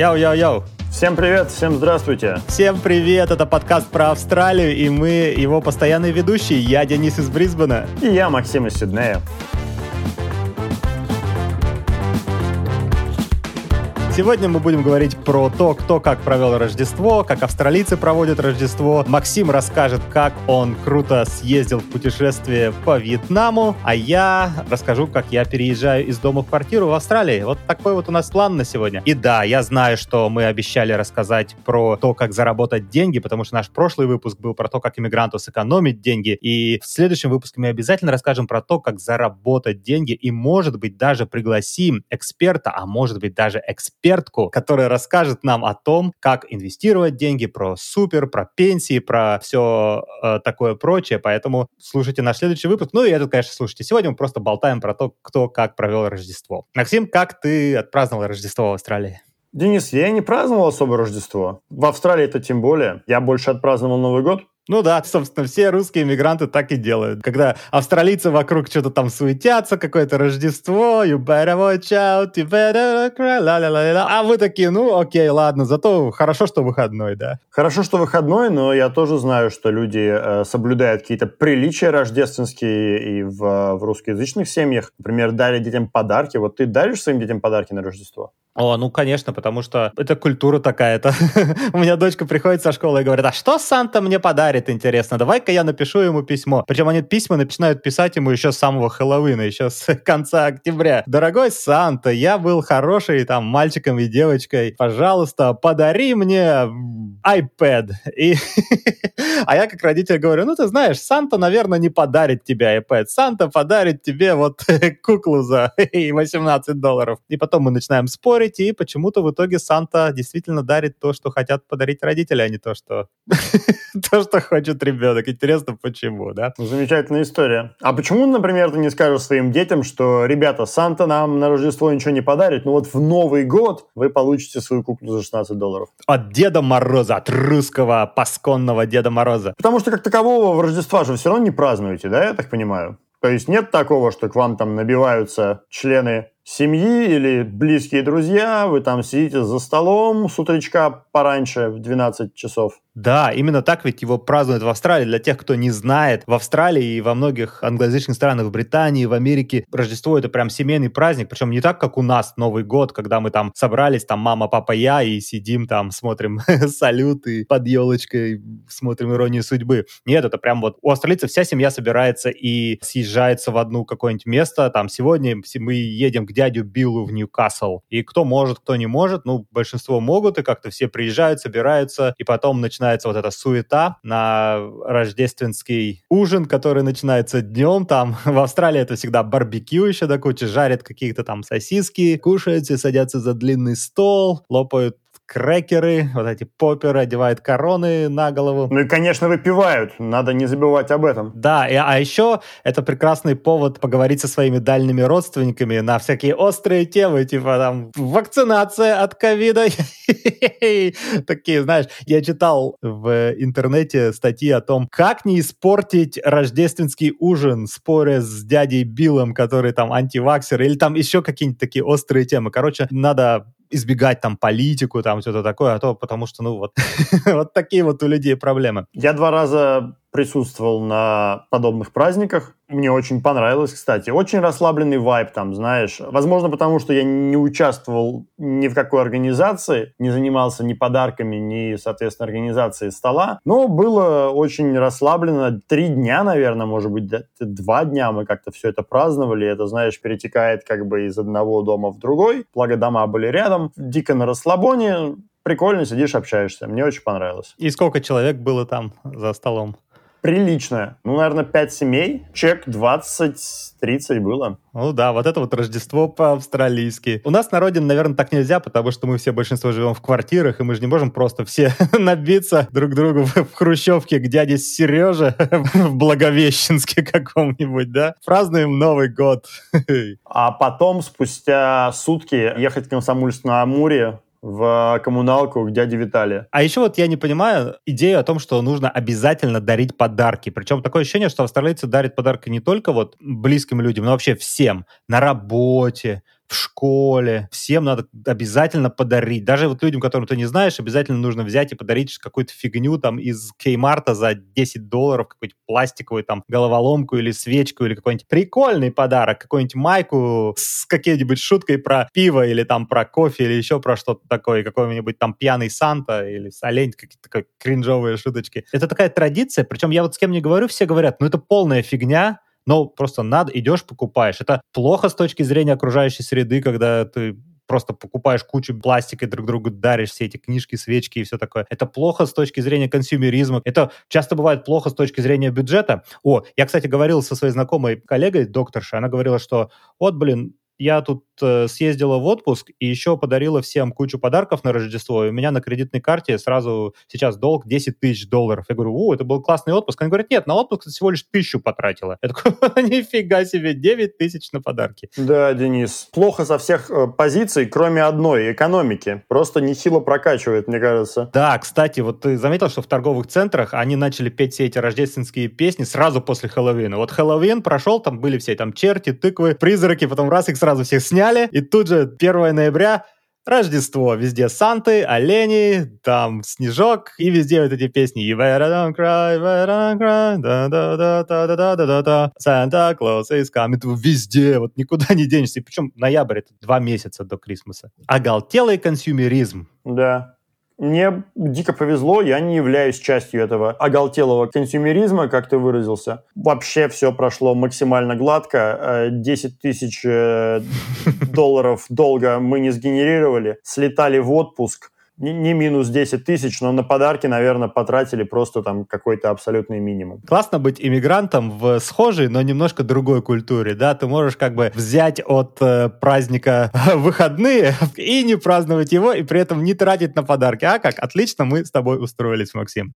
Йоу-йоу-йоу! Всем привет, всем здравствуйте. Всем привет, это подкаст про Австралию, и мы его постоянные ведущие. Я Денис из Брисбена. И я Максим из Сиднея. Сегодня мы будем говорить про то, кто как провел Рождество, как австралийцы проводят Рождество. Максим расскажет, как он круто съездил в путешествие по Вьетнаму, а я расскажу, как я переезжаю из дома в квартиру в Австралии. Вот такой вот у нас план на сегодня. И да, я знаю, что мы обещали рассказать про то, как заработать деньги, потому что наш прошлый выпуск был про то, как иммигранту сэкономить деньги. И в следующем выпуске мы обязательно расскажем про то, как заработать деньги и, может быть, даже пригласим эксперта, а может быть, даже эксперта экспертку, которая расскажет нам о том, как инвестировать деньги, про супер, про пенсии, про все э, такое прочее. Поэтому слушайте наш следующий выпуск. Ну и этот, конечно, слушайте. Сегодня мы просто болтаем про то, кто как провел Рождество. Максим, как ты отпраздновал Рождество в Австралии? Денис, я не праздновал особо Рождество. В Австралии это тем более. Я больше отпраздновал Новый год. Ну да, собственно, все русские иммигранты так и делают. Когда австралийцы вокруг что-то там суетятся, какое-то Рождество, you better watch out, you better cry, ла ла ла ла А вы такие, ну окей, ладно, зато хорошо, что выходной, да? Хорошо, что выходной, но я тоже знаю, что люди э, соблюдают какие-то приличия рождественские и в, в русскоязычных семьях. Например, дали детям подарки. Вот ты даришь своим детям подарки на Рождество? О, ну, конечно, потому что это культура такая-то. У меня дочка приходит со школы и говорит, а что Санта мне подарит, интересно? Давай-ка я напишу ему письмо. Причем они письма начинают писать ему еще с самого Хэллоуина, еще с конца октября. Дорогой Санта, я был хороший там мальчиком и девочкой. Пожалуйста, подари мне iPad. И... а я как родитель говорю, ну, ты знаешь, Санта, наверное, не подарит тебе iPad. Санта подарит тебе вот куклу за 18 долларов. И потом мы начинаем спорить, спорить, и почему-то в итоге Санта действительно дарит то, что хотят подарить родители, а не то, что то, что хочет ребенок. Интересно, почему, да? Ну, замечательная история. А почему, например, ты не скажешь своим детям, что, ребята, Санта нам на Рождество ничего не подарит, но вот в Новый год вы получите свою куклу за 16 долларов? От Деда Мороза, от русского пасконного Деда Мороза. Потому что как такового в Рождества же все равно не празднуете, да, я так понимаю? То есть нет такого, что к вам там набиваются члены семьи или близкие друзья, вы там сидите за столом с утречка пораньше в 12 часов. Да, именно так ведь его празднуют в Австралии. Для тех, кто не знает, в Австралии и во многих англоязычных странах, в Британии, в Америке Рождество это прям семейный праздник, причем не так, как у нас Новый год, когда мы там собрались, там мама, папа, я, и сидим там, смотрим салюты под елочкой, смотрим иронию судьбы. Нет, это прям вот у австралийцев вся семья собирается и съезжается в одну какое-нибудь место. Там сегодня мы едем к дядю Биллу в Ньюкасл. И кто может, кто не может, ну, большинство могут, и как-то все приезжают, собираются, и потом начинают начинается вот эта суета на рождественский ужин, который начинается днем. Там в Австралии это всегда барбекю еще до кучи, жарят какие-то там сосиски, кушают, все садятся за длинный стол, лопают крекеры, вот эти поперы, одевают короны на голову. Ну и, конечно, выпивают, надо не забывать об этом. Да, и, а еще это прекрасный повод поговорить со своими дальними родственниками на всякие острые темы, типа там вакцинация от ковида. Такие, знаешь, я читал в интернете статьи о том, как не испортить рождественский ужин, споря с дядей Биллом, который там антиваксер, или там еще какие-нибудь такие острые темы. Короче, надо избегать там политику, там что-то такое, а то потому что, ну, вот, вот такие вот у людей проблемы. Я два раза присутствовал на подобных праздниках. Мне очень понравилось, кстати. Очень расслабленный вайб там, знаешь. Возможно, потому что я не участвовал ни в какой организации, не занимался ни подарками, ни, соответственно, организацией стола. Но было очень расслаблено. Три дня, наверное, может быть, два дня мы как-то все это праздновали. Это, знаешь, перетекает как бы из одного дома в другой. Благо дома были рядом. Дико на расслабоне прикольно сидишь, общаешься. Мне очень понравилось. И сколько человек было там за столом? Приличная. Ну, наверное, 5 семей. Чек 20-30 было. Ну да, вот это вот Рождество по-австралийски. У нас на родине, наверное, так нельзя, потому что мы все большинство живем в квартирах, и мы же не можем просто все набиться друг другу в хрущевке к дяде Сереже в Благовещенске каком-нибудь, да? Празднуем Новый год. А потом, спустя сутки, ехать к Комсомольск-на-Амуре в коммуналку к дяде Виталия. А еще вот я не понимаю идею о том, что нужно обязательно дарить подарки. Причем такое ощущение, что австралийцы дарят подарки не только вот близким людям, но вообще всем. На работе, в школе. Всем надо обязательно подарить. Даже вот людям, которым ты не знаешь, обязательно нужно взять и подарить какую-то фигню там из Кеймарта за 10 долларов, какую-нибудь пластиковую там головоломку или свечку или какой-нибудь прикольный подарок, какую-нибудь майку с какой-нибудь шуткой про пиво или там про кофе или еще про что-то такое, какой-нибудь там пьяный Санта или олень, какие-то такие кринжовые шуточки. Это такая традиция, причем я вот с кем не говорю, все говорят, ну это полная фигня, но просто надо, идешь, покупаешь. Это плохо с точки зрения окружающей среды, когда ты просто покупаешь кучу пластика и друг другу даришь все эти книжки, свечки и все такое. Это плохо с точки зрения консюмеризма. Это часто бывает плохо с точки зрения бюджета. О, я, кстати, говорил со своей знакомой коллегой, докторшей, она говорила, что вот, блин, я тут э, съездила в отпуск и еще подарила всем кучу подарков на Рождество, и у меня на кредитной карте сразу сейчас долг 10 тысяч долларов. Я говорю, о, это был классный отпуск. Она говорит, нет, на отпуск ты всего лишь тысячу потратила. Я такой, нифига себе, 9 тысяч на подарки. Да, Денис, плохо со всех э, позиций, кроме одной, экономики. Просто нехило прокачивает, мне кажется. Да, кстати, вот ты заметил, что в торговых центрах они начали петь все эти рождественские песни сразу после Хэллоуина. Вот Хэллоуин прошел, там были все там черти, тыквы, призраки, потом раз их сразу сразу всех сняли, и тут же 1 ноября Рождество. Везде Санты, олени, там снежок, и везде вот эти песни. You better don't cry, better don't cry, да да да да да да да да Santa Claus is coming. Это везде, вот никуда не денешься. И причем ноябрь — это два месяца до Крисмаса. Оголтелый консюмеризм. Да. Мне дико повезло, я не являюсь частью этого оголтелого консюмеризма, как ты выразился. Вообще все прошло максимально гладко. 10 э, тысяч э, долларов долга мы не сгенерировали. Слетали в отпуск не, минус 10 тысяч, но на подарки, наверное, потратили просто там какой-то абсолютный минимум. Классно быть иммигрантом в схожей, но немножко другой культуре, да, ты можешь как бы взять от э, праздника выходные и не праздновать его, и при этом не тратить на подарки. А как? Отлично, мы с тобой устроились, Максим.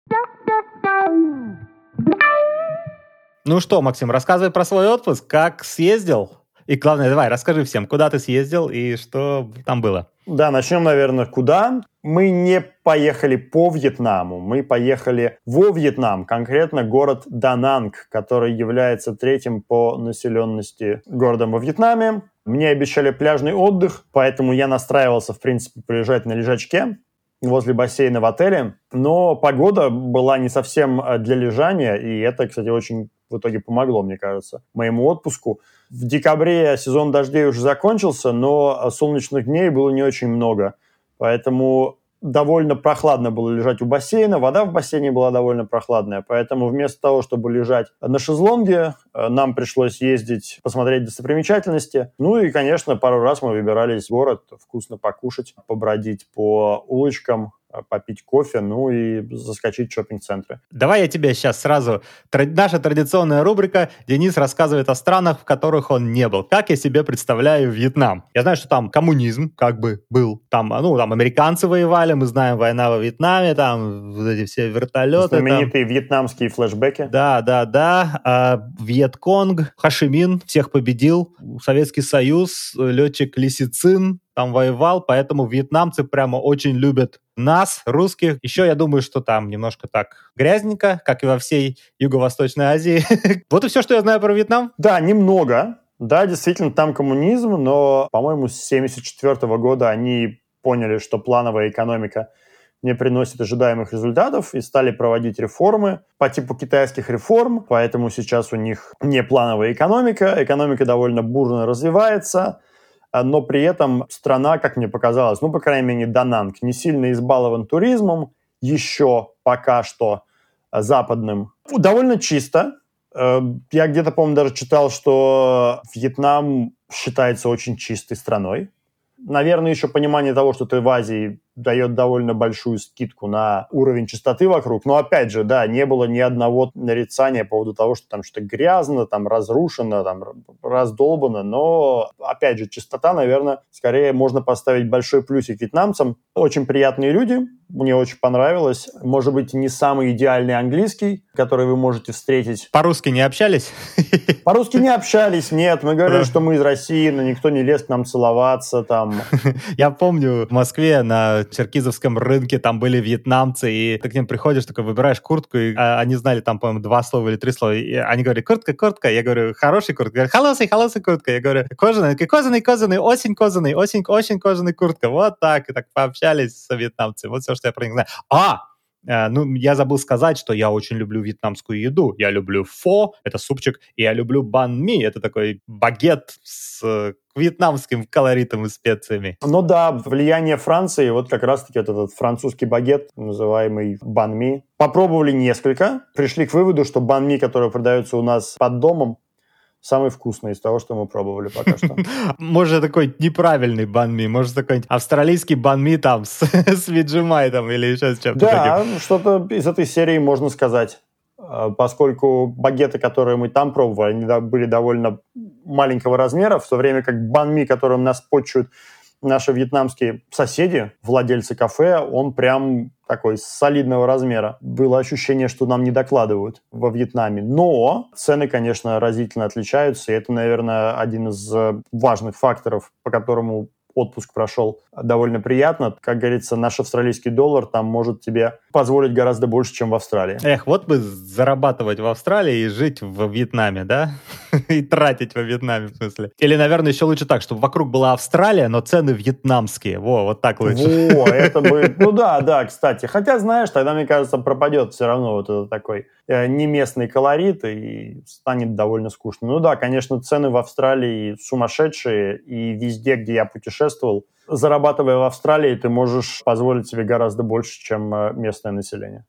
Ну что, Максим, рассказывай про свой отпуск, как съездил? И главное, давай, расскажи всем, куда ты съездил и что там было. Да, начнем, наверное, куда. Мы не поехали по Вьетнаму, мы поехали во Вьетнам, конкретно город Дананг, который является третьим по населенности городом во Вьетнаме. Мне обещали пляжный отдых, поэтому я настраивался, в принципе, полежать на лежачке возле бассейна в отеле. Но погода была не совсем э, для лежания, и это, кстати, очень в итоге помогло, мне кажется, моему отпуску. В декабре сезон дождей уже закончился, но солнечных дней было не очень много. Поэтому довольно прохладно было лежать у бассейна, вода в бассейне была довольно прохладная, поэтому вместо того, чтобы лежать на шезлонге, э, нам пришлось ездить посмотреть достопримечательности. Ну и, конечно, пару раз мы выбирались в город вкусно покушать, побродить по улочкам, попить кофе, ну и заскочить в шоппинг-центры. Давай я тебе сейчас сразу... Наша традиционная рубрика «Денис рассказывает о странах, в которых он не был». Как я себе представляю Вьетнам? Я знаю, что там коммунизм как бы был. Там, ну, там американцы воевали, мы знаем война во Вьетнаме, там вот эти все вертолеты. Знаменитые там. вьетнамские флешбеки. Да, да, да. А, Вьетконг, Хашимин всех победил. Советский Союз, летчик Лисицин, там воевал, поэтому вьетнамцы прямо очень любят нас, русских. Еще я думаю, что там немножко так грязненько, как и во всей Юго-Восточной Азии. вот и все, что я знаю про Вьетнам. Да, немного. Да, действительно, там коммунизм, но, по-моему, с 1974 года они поняли, что плановая экономика не приносит ожидаемых результатов и стали проводить реформы по типу китайских реформ, поэтому сейчас у них не плановая экономика, экономика довольно бурно развивается, но при этом страна, как мне показалось, ну, по крайней мере, Дананг, не сильно избалован туризмом, еще пока что а, западным. Довольно чисто. Э, я где-то, по-моему, даже читал, что Вьетнам считается очень чистой страной наверное, еще понимание того, что ты в Азии дает довольно большую скидку на уровень чистоты вокруг. Но опять же, да, не было ни одного нарицания по поводу того, что там что-то грязно, там разрушено, там раздолбано. Но, опять же, чистота, наверное, скорее можно поставить большой плюсик вьетнамцам. Очень приятные люди, мне очень понравилось. Может быть, не самый идеальный английский, который вы можете встретить. По-русски не общались? По-русски не общались, нет. Мы говорили, что мы из России, но никто не лез к нам целоваться там. Я помню, в Москве на Черкизовском рынке там были вьетнамцы, и ты к ним приходишь, такой выбираешь куртку, и а, они знали там, по-моему, два слова или три слова. И они говорят, куртка, куртка. Я говорю, хороший куртка. Говорят, холосый, холосый куртка. Я говорю, кожаный, кожаный, кожаный, осень кожаный, осень, очень кожаный куртка. Вот так, и так пообщались с вьетнамцами. Вот все, что я про них знаю. А, э, ну, я забыл сказать, что я очень люблю вьетнамскую еду. Я люблю фо, это супчик, и я люблю бан ми, это такой багет с э, вьетнамским колоритом и специями. Ну да, влияние Франции, вот как раз-таки вот этот французский багет, называемый бан ми. Попробовали несколько, пришли к выводу, что бан ми, который продается у нас под домом, самый вкусный из того, что мы пробовали пока что. Может, такой неправильный банми, может, такой австралийский банми там с, с Виджимай там или еще с чем-то Да, что-то из этой серии можно сказать. А, поскольку багеты, которые мы там пробовали, они были довольно маленького размера, в то время как банми, которым нас почуют наши вьетнамские соседи, владельцы кафе, он прям такой солидного размера. Было ощущение, что нам не докладывают во Вьетнаме. Но цены, конечно, разительно отличаются, и это, наверное, один из э, важных факторов, по которому отпуск прошел довольно приятно. Как говорится, наш австралийский доллар там может тебе позволить гораздо больше, чем в Австралии. Эх, вот бы зарабатывать в Австралии и жить в Вьетнаме, да? и тратить во Вьетнаме, в смысле. Или, наверное, еще лучше так, чтобы вокруг была Австралия, но цены вьетнамские. Во, вот так лучше. Во, это бы... Ну да, да, кстати. Хотя, знаешь, тогда, мне кажется, пропадет все равно вот этот такой э, неместный колорит и станет довольно скучно. Ну да, конечно, цены в Австралии сумасшедшие, и везде, где я путешествовал, зарабатывая в Австралии, ты можешь позволить себе гораздо больше, чем э, местное население.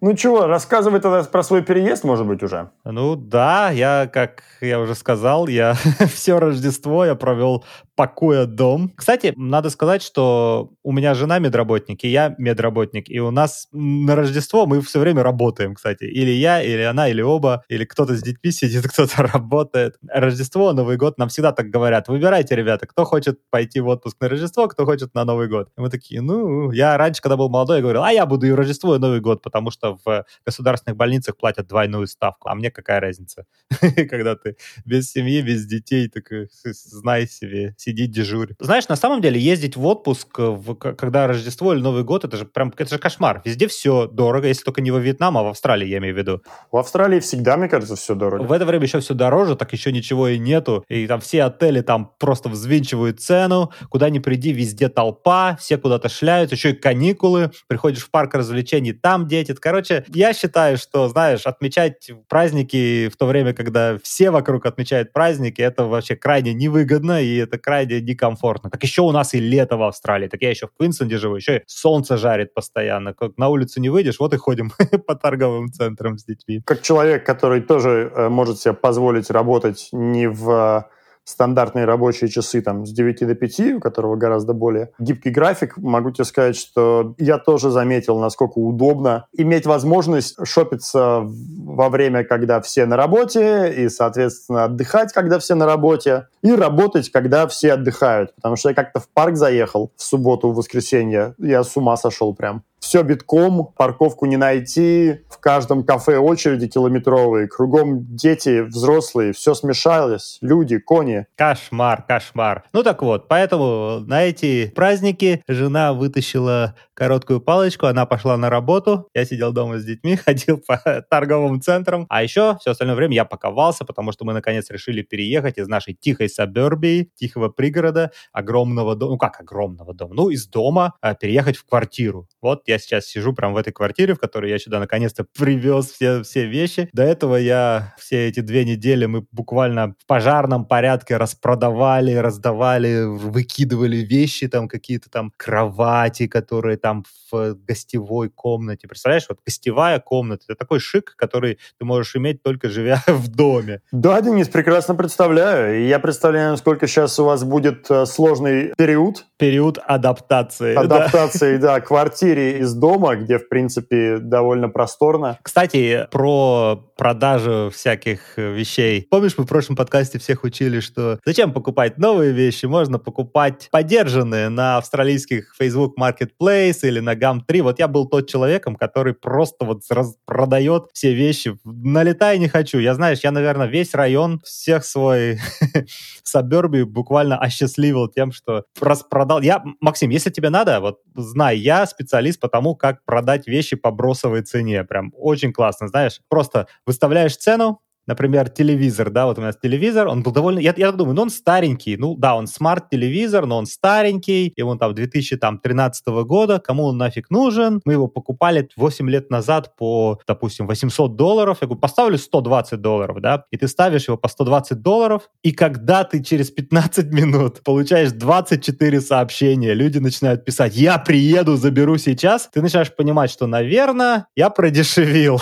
Ну чего, рассказывай тогда про свой переезд, может быть, уже. Ну да, я, как я уже сказал, я все Рождество я провел пакуя дом. Кстати, надо сказать, что у меня жена медработник, и я медработник, и у нас на Рождество мы все время работаем, кстати. Или я, или она, или оба, или кто-то с детьми сидит, кто-то работает. Рождество, Новый год нам всегда так говорят. Выбирайте, ребята, кто хочет пойти в отпуск на Рождество, кто хочет на Новый год. И мы такие, ну, я раньше, когда был молодой, я говорил, а я буду и Рождество, и Новый год, потому что в государственных больницах платят двойную ставку. А мне какая разница? Когда ты без семьи, без детей, так знай себе, сиди, дежурь. Знаешь, на самом деле ездить в отпуск, в, когда Рождество или Новый год, это же прям это же кошмар. Везде все дорого, если только не во Вьетнам, а в Австралии, я имею в виду. В Австралии всегда, мне кажется, все дорого. В это время еще все дороже, так еще ничего и нету. И там все отели там просто взвинчивают цену, куда ни приди, везде толпа, все куда-то шляются, еще и каникулы, приходишь в парк развлечений, там дети. Короче, я считаю, что, знаешь, отмечать праздники в то время, когда все вокруг отмечают праздники, это вообще крайне невыгодно, и это крайне некомфортно. Так еще у нас и лето в Австралии. Так я еще в Квинсленде живу, еще и солнце жарит постоянно. Как на улицу не выйдешь, вот и ходим по торговым центрам с детьми. Как человек, который тоже э, может себе позволить работать не в стандартные рабочие часы там с 9 до 5, у которого гораздо более гибкий график, могу тебе сказать, что я тоже заметил, насколько удобно иметь возможность шопиться во время, когда все на работе, и, соответственно, отдыхать, когда все на работе, и работать, когда все отдыхают. Потому что я как-то в парк заехал в субботу, в воскресенье, я с ума сошел прям все битком, парковку не найти, в каждом кафе очереди километровые, кругом дети, взрослые, все смешалось, люди, кони. Кошмар, кошмар. Ну так вот, поэтому на эти праздники жена вытащила короткую палочку, она пошла на работу, я сидел дома с детьми, ходил по торговым центрам, а еще все остальное время я паковался, потому что мы наконец решили переехать из нашей тихой сабербии, тихого пригорода, огромного дома, ну как огромного дома, ну из дома а, переехать в квартиру. Вот я сейчас сижу прямо в этой квартире, в которой я сюда наконец-то привез все, все вещи. До этого я все эти две недели мы буквально в пожарном порядке распродавали, раздавали, выкидывали вещи, там какие-то там кровати, которые там в гостевой комнате. Представляешь, вот гостевая комната, это такой шик, который ты можешь иметь только живя в доме. Да, Денис, прекрасно представляю. Я представляю, насколько сейчас у вас будет э, сложный период. Период адаптации. Адаптации, да, да квартире из дома, где, в принципе, довольно просторно. Кстати, про продажу всяких э, вещей. Помнишь, мы в прошлом подкасте всех учили, что зачем покупать новые вещи, можно покупать подержанные на австралийских Facebook Marketplace или на GAM3. Вот я был тот человеком, который просто вот продает все вещи. Налетай не хочу. Я, знаешь, я, наверное, весь район, всех свой саберби буквально осчастливил тем, что распродал. Я, Максим, если тебе надо, вот знай, я специалист по тому, как продать вещи по бросовой цене. Прям очень классно, знаешь. Просто выставляешь цену, например, телевизор, да, вот у нас телевизор, он был довольно, я, я думаю, ну он старенький, ну да, он смарт-телевизор, но он старенький, ему там 2013 года, кому он нафиг нужен, мы его покупали 8 лет назад по, допустим, 800 долларов, я говорю, поставлю 120 долларов, да, и ты ставишь его по 120 долларов, и когда ты через 15 минут получаешь 24 сообщения, люди начинают писать, я приеду, заберу сейчас, ты начинаешь понимать, что, наверное, я продешевил.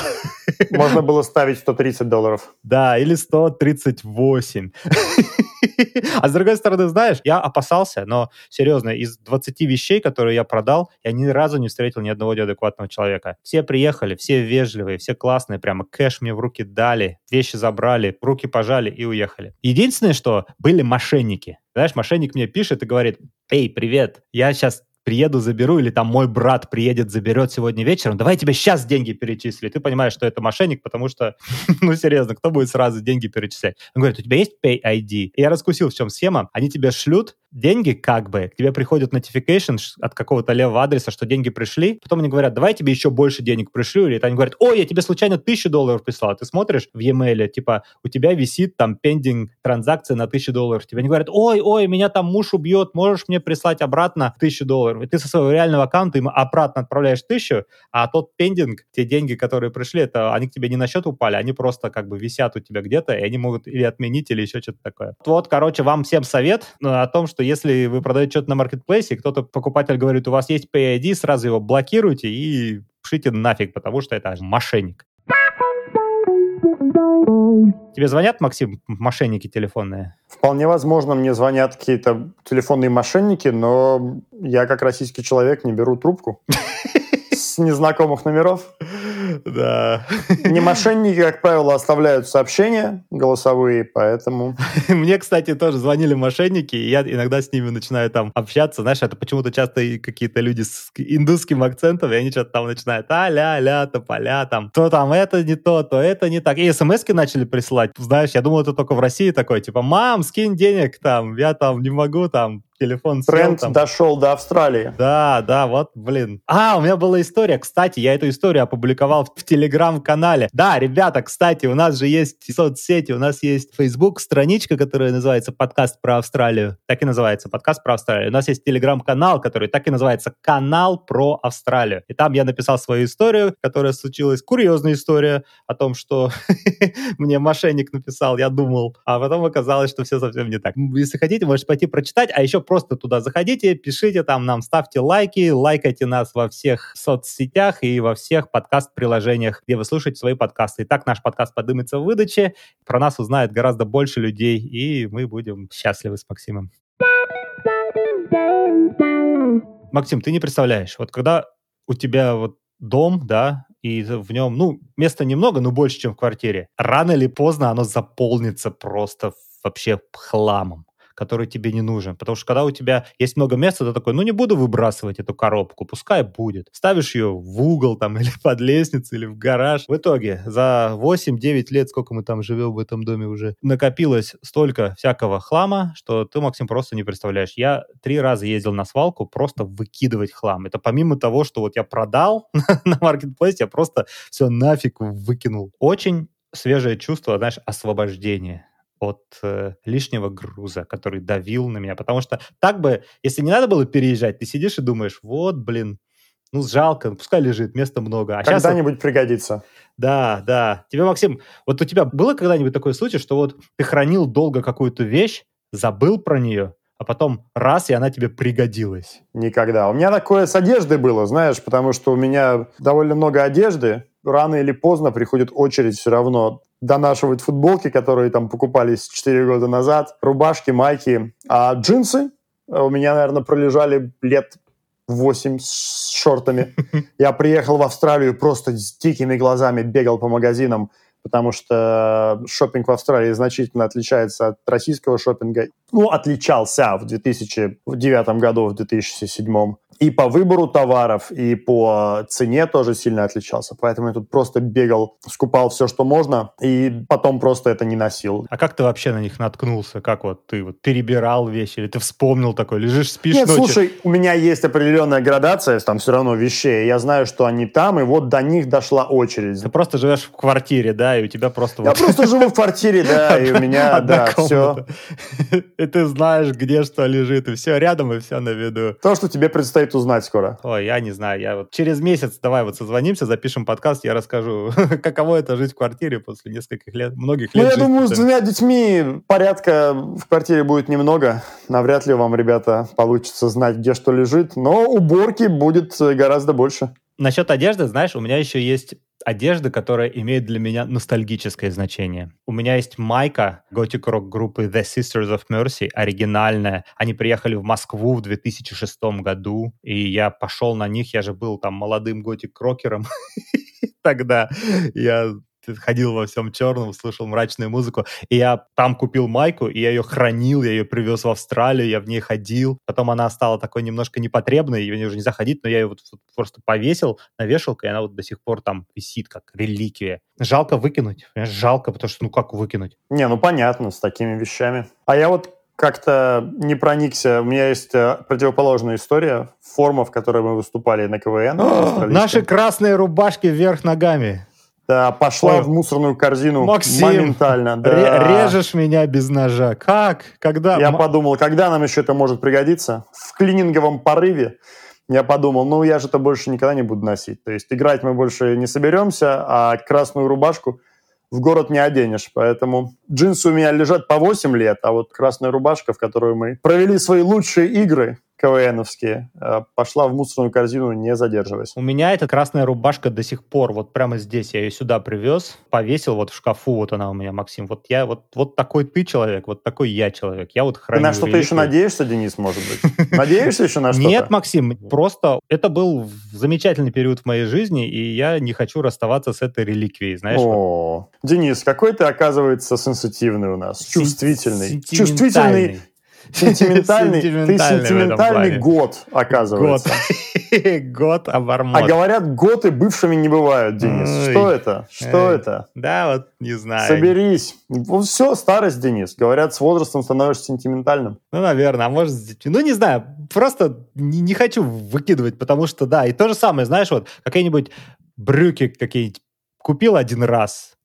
Можно было ставить 130 долларов. Да, или 138. А с другой стороны, знаешь, я опасался, но серьезно, из 20 вещей, которые я продал, я ни разу не встретил ни одного неадекватного человека. Все приехали, все вежливые, все классные, прямо кэш мне в руки дали, вещи забрали, руки пожали и уехали. Единственное, что были мошенники. Знаешь, мошенник мне пишет и говорит, эй, привет, я сейчас приеду, заберу, или там мой брат приедет, заберет сегодня вечером, давай тебе сейчас деньги перечислю. ты понимаешь, что это мошенник, потому что, ну, серьезно, кто будет сразу деньги перечислять? Он говорит, у тебя есть Pay ID? И я раскусил, в чем схема. Они тебе шлют деньги как бы, к тебе приходит notification от какого-то левого адреса, что деньги пришли, потом они говорят, давай тебе еще больше денег пришлю, или они говорят, ой, я тебе случайно тысячу долларов прислал, ты смотришь в e-mail, типа, у тебя висит там пендинг транзакция на тысячу долларов, тебе они говорят, ой, ой, меня там муж убьет, можешь мне прислать обратно тысячу долларов, и ты со своего реального аккаунта им обратно отправляешь тысячу, а тот пендинг, те деньги, которые пришли, это они к тебе не на счет упали, они просто как бы висят у тебя где-то, и они могут или отменить, или еще что-то такое. Вот, короче, вам всем совет ну, о том, что если вы продаете что-то на маркетплейсе, кто-то, покупатель говорит, у вас есть PID, сразу его блокируйте и пшите нафиг, потому что это мошенник. Тебе звонят, Максим, мошенники телефонные? Вполне возможно, мне звонят какие-то телефонные мошенники, но я как российский человек не беру трубку с незнакомых номеров. Да. Не мошенники, как правило, оставляют сообщения голосовые, поэтому... Мне, кстати, тоже звонили мошенники, и я иногда с ними начинаю там общаться. Знаешь, это почему-то часто какие-то люди с индусским акцентом, и они что-то там начинают а-ля-ля, тополя, там, то там это не то, то это не так. И смс начали присылать. Знаешь, я думал, это только в России такое, типа, мам, скинь денег там, я там не могу там телефон сел, Тренд там. дошел до Австралии. Да, да, вот, блин. А, у меня была история, кстати, я эту историю опубликовал в, в Телеграм-канале. Да, ребята, кстати, у нас же есть соцсети, у нас есть Facebook страничка, которая называется «Подкаст про Австралию». Так и называется «Подкаст про Австралию». У нас есть Телеграм-канал, который так и называется «Канал про Австралию». И там я написал свою историю, которая случилась, курьезная история о том, что мне мошенник написал, я думал, а потом оказалось, что все совсем не так. Если хотите, можете пойти прочитать, а еще просто туда заходите, пишите там нам, ставьте лайки, лайкайте нас во всех соцсетях и во всех подкаст-приложениях, где вы слушаете свои подкасты. И так наш подкаст поднимется в выдаче, про нас узнает гораздо больше людей, и мы будем счастливы с Максимом. Максим, ты не представляешь, вот когда у тебя вот дом, да, и в нем, ну, места немного, но больше, чем в квартире. Рано или поздно оно заполнится просто вообще хламом который тебе не нужен. Потому что когда у тебя есть много места, ты такой, ну не буду выбрасывать эту коробку, пускай будет. Ставишь ее в угол там или под лестницу, или в гараж. В итоге за 8-9 лет, сколько мы там живем в этом доме уже, накопилось столько всякого хлама, что ты, Максим, просто не представляешь. Я три раза ездил на свалку просто выкидывать хлам. Это помимо того, что вот я продал на маркетплейсе, я просто все нафиг выкинул. Очень свежее чувство, знаешь, освобождения от э, лишнего груза, который давил на меня. Потому что так бы, если не надо было переезжать, ты сидишь и думаешь, вот, блин, ну, жалко, пускай лежит, места много. А Когда-нибудь вот... пригодится. Да, да. Тебе, Максим, вот у тебя было когда-нибудь такой случай, что вот ты хранил долго какую-то вещь, забыл про нее, а потом раз, и она тебе пригодилась? Никогда. У меня такое с одеждой было, знаешь, потому что у меня довольно много одежды, рано или поздно приходит очередь все равно донашивать футболки, которые там покупались 4 года назад, рубашки, майки, а джинсы у меня, наверное, пролежали лет 8 с шортами. Я приехал в Австралию просто с дикими глазами, бегал по магазинам, потому что шопинг в Австралии значительно отличается от российского шопинга. Ну, отличался в 2009 году, в 2007 и по выбору товаров, и по цене тоже сильно отличался. Поэтому я тут просто бегал, скупал все, что можно, и потом просто это не носил. А как ты вообще на них наткнулся? Как вот ты вот перебирал вещи, или ты вспомнил такой, лежишь, спишь Нет, ночью? слушай, у меня есть определенная градация там все равно вещей. Я знаю, что они там, и вот до них дошла очередь. Ты просто живешь в квартире, да, и у тебя просто... Я вот просто живу в квартире, да, и у меня, да, все. И ты знаешь, где что лежит, и все рядом, и все на виду. То, что тебе предстоит узнать скоро. Ой, я не знаю, я вот через месяц давай вот созвонимся, запишем подкаст, я расскажу, каково это жить в квартире после нескольких лет, многих Ну, лет. я жизни. думаю, с двумя детьми порядка в квартире будет немного. Навряд ли вам, ребята, получится знать, где что лежит, но уборки будет э, гораздо больше. Насчет одежды, знаешь, у меня еще есть одежда, которая имеет для меня ностальгическое значение. У меня есть майка готик-рок группы The Sisters of Mercy, оригинальная. Они приехали в Москву в 2006 году, и я пошел на них, я же был там молодым готик-рокером тогда. Я ходил во всем черном, слушал мрачную музыку. И я там купил майку, и я ее хранил, я ее привез в Австралию, я в ней ходил. Потом она стала такой немножко непотребной, нее уже нельзя ходить, но я ее вот просто повесил на вешалку, и она вот до сих пор там висит, как реликвия. Жалко выкинуть, понимаешь, жалко, потому что ну как выкинуть? Не, ну понятно, с такими вещами. А я вот как-то не проникся. У меня есть э, противоположная история. Форма, в которой мы выступали на КВН. австралийском. Наши красные рубашки вверх ногами. Да, пошла Ой. в мусорную корзину Максим, моментально. Да. Режешь меня без ножа. Как? Когда? Я М- подумал, когда нам еще это может пригодиться? В клининговом порыве я подумал, ну я же это больше никогда не буду носить. То есть играть мы больше не соберемся, а красную рубашку в город не оденешь. Поэтому джинсы у меня лежат по 8 лет, а вот красная рубашка, в которую мы провели свои лучшие игры КВНовские, э, пошла в мусорную корзину, не задерживаясь. У меня эта красная рубашка до сих пор, вот прямо здесь, я ее сюда привез, повесил вот в шкафу, вот она у меня, Максим. Вот я, вот, вот такой ты человек, вот такой я человек. Я вот Ты храню на что-то еще реликвии. надеешься, Денис, может быть? Надеешься еще на что-то? Нет, Максим, просто это был замечательный период в моей жизни, и я не хочу расставаться с этой реликвией, знаешь. О, Денис, какой ты, оказывается, сенситивный у нас, Сен- чувствительный. сентиментальный. Ты Сентиментальный год, Год. оказывается. Год обормот. А говорят, готы бывшими не бывают, Денис. Ой. Что это? Что это? Да, вот не знаю. Соберись. Все, старость, Денис. Говорят, с возрастом становишься сентиментальным. Ну, наверное, а может, с детьми. ну, не знаю, просто не, не хочу выкидывать, потому что, да, и то же самое, знаешь, вот какие-нибудь брюки какие-нибудь купил один раз,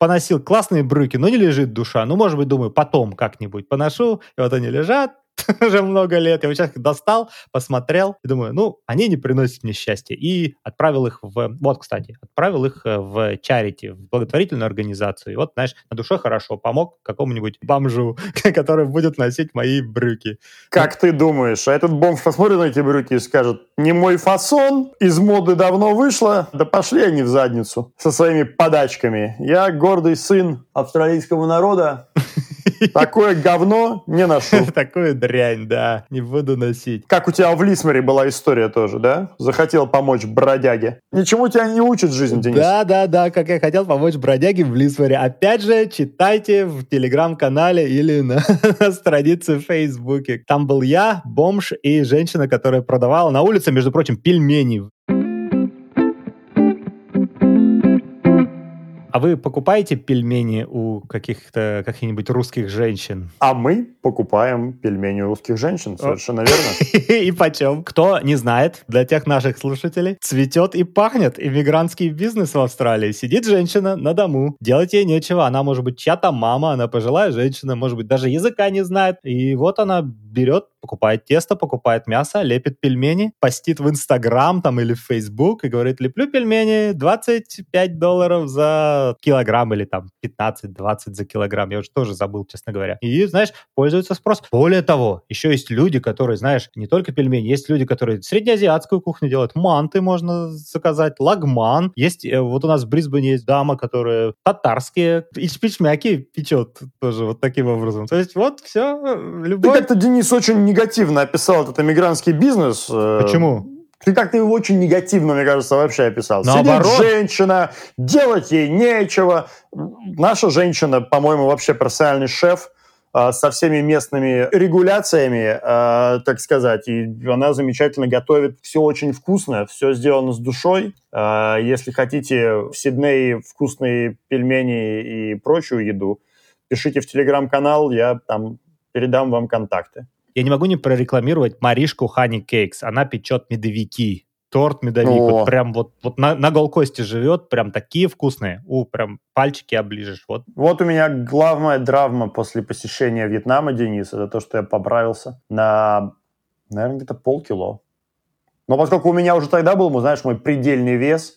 поносил классные брюки, но не лежит душа. Ну, может быть, думаю, потом как-нибудь поношу, и вот они лежат уже много лет. Я вот сейчас их достал, посмотрел, и думаю, ну, они не приносят мне счастья. И отправил их в... Вот, кстати, отправил их э, в чарити, в благотворительную организацию. И вот, знаешь, на душе хорошо, помог какому-нибудь бомжу, который будет носить мои брюки. Как ты думаешь, а этот бомж посмотрит на эти брюки и скажет, не мой фасон, из моды давно вышло, да пошли они в задницу со своими подачками. Я гордый сын австралийского народа, такое говно не ношу. Такую дрянь, да, не буду носить. Как у тебя в Лисмере была история тоже, да? Захотел помочь бродяге. Ничему тебя не учит жизнь, Денис. Да, да, да, как я хотел помочь бродяге в Лисворе. Опять же, читайте в телеграм-канале или на, на странице в Фейсбуке. Там был я, бомж и женщина, которая продавала на улице, между прочим, пельмени. А вы покупаете пельмени у каких-то каких-нибудь русских женщин? А мы покупаем пельмени у русских женщин, совершенно верно. И почем? Кто не знает, для тех наших слушателей, цветет и пахнет иммигрантский бизнес в Австралии. Сидит женщина на дому, делать ей нечего. Она может быть чья-то мама, она пожилая женщина, может быть, даже языка не знает. И вот она берет, покупает тесто, покупает мясо, лепит пельмени, постит в Инстаграм там или в Фейсбук и говорит, леплю пельмени 25 долларов за килограмм или там 15-20 за килограмм. Я уже тоже забыл, честно говоря. И, знаешь, пользуется спрос. Более того, еще есть люди, которые, знаешь, не только пельмени, есть люди, которые среднеазиатскую кухню делают, манты можно заказать, лагман. Есть, э, вот у нас в Брисбене есть дама, которая татарские ичпичмяки печет тоже вот таким образом. То есть вот все, Ты любой... как-то, Денис, очень негативно описал этот эмигрантский бизнес. Э, Почему? Ты как-то его очень негативно, мне кажется, вообще описал. Наоборот. Сидит женщина, делать ей нечего. Наша женщина, по-моему, вообще профессиональный шеф а, со всеми местными регуляциями, а, так сказать. И она замечательно готовит. Все очень вкусно, все сделано с душой. А, если хотите в Сиднее вкусные пельмени и прочую еду, пишите в телеграм-канал, я там передам вам контакты. Я не могу не прорекламировать Маришку Хани Кейкс. Она печет медовики. Торт медовик. О. Вот прям вот, вот на, на Голкосте живет. Прям такие вкусные. У, прям пальчики оближешь. Вот. Вот у меня главная травма после посещения Вьетнама, Денис, это то, что я поправился на, наверное, где-то полкило. Но поскольку у меня уже тогда был, ну, знаешь, мой предельный вес,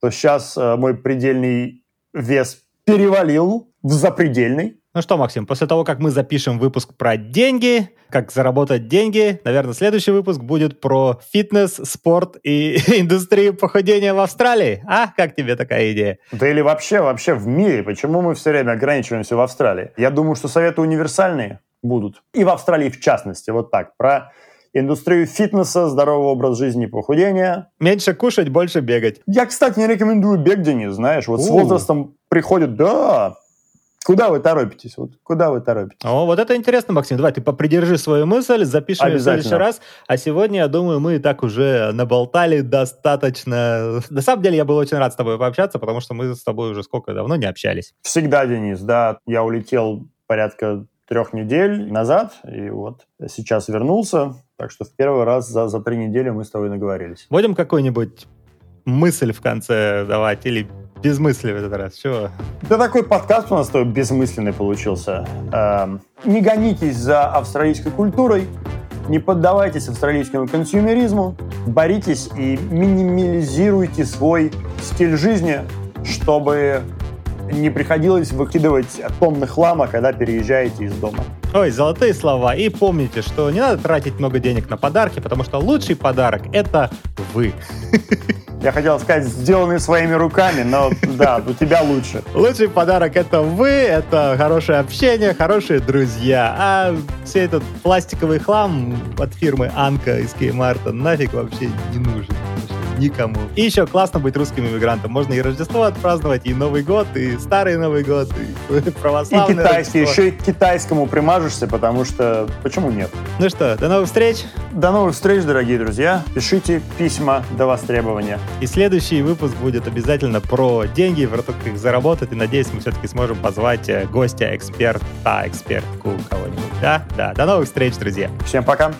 то сейчас э, мой предельный вес перевалил в запредельный. Ну что, Максим, после того, как мы запишем выпуск про деньги, как заработать деньги, наверное, следующий выпуск будет про фитнес, спорт и индустрию похудения в Австралии. А, как тебе такая идея? Да или вообще, вообще в мире. Почему мы все время ограничиваемся в Австралии? Я думаю, что советы универсальные будут. И в Австралии в частности. Вот так. Про индустрию фитнеса, здоровый образ жизни, похудения. Меньше кушать, больше бегать. Я, кстати, не рекомендую бег, Денис, знаешь. Вот с У. возрастом приходит, да, куда вы торопитесь? Вот куда вы торопитесь? О, вот это интересно, Максим. Давай ты попридержи свою мысль, запишем ее в следующий раз. А сегодня, я думаю, мы и так уже наболтали достаточно. На самом деле, я был очень рад с тобой пообщаться, потому что мы с тобой уже сколько давно не общались. Всегда, Денис, да. Я улетел порядка трех недель назад, и вот сейчас вернулся. Так что в первый раз за, за три недели мы с тобой наговорились. Будем какую-нибудь мысль в конце давать или без мысли в этот раз? Чего? Да такой подкаст у нас с тобой бессмысленный получился. Эм, не гонитесь за австралийской культурой, не поддавайтесь австралийскому консюмеризму, боритесь и минимализируйте свой стиль жизни, чтобы не приходилось выкидывать тонны хлама, когда переезжаете из дома. Ой, золотые слова. И помните, что не надо тратить много денег на подарки, потому что лучший подарок — это вы. Я хотел сказать, сделанные своими руками, но да, у тебя лучше. Лучший подарок — это вы, это хорошее общение, хорошие друзья. А все этот пластиковый хлам от фирмы Анка из Кеймарта нафиг вообще не нужен. Никому. И еще классно быть русским иммигрантом. Можно и Рождество отпраздновать, и Новый год, и Старый Новый год, и И православный китайский, Рождество. еще и к китайскому примажешься, потому что почему нет? Ну что, до новых встреч! До новых встреч, дорогие друзья. Пишите письма до востребования. И следующий выпуск будет обязательно про деньги, про то, как их заработать. И надеюсь, мы все-таки сможем позвать э, гостя, эксперта, экспертку кого-нибудь. Да? Да. До новых встреч, друзья. Всем пока.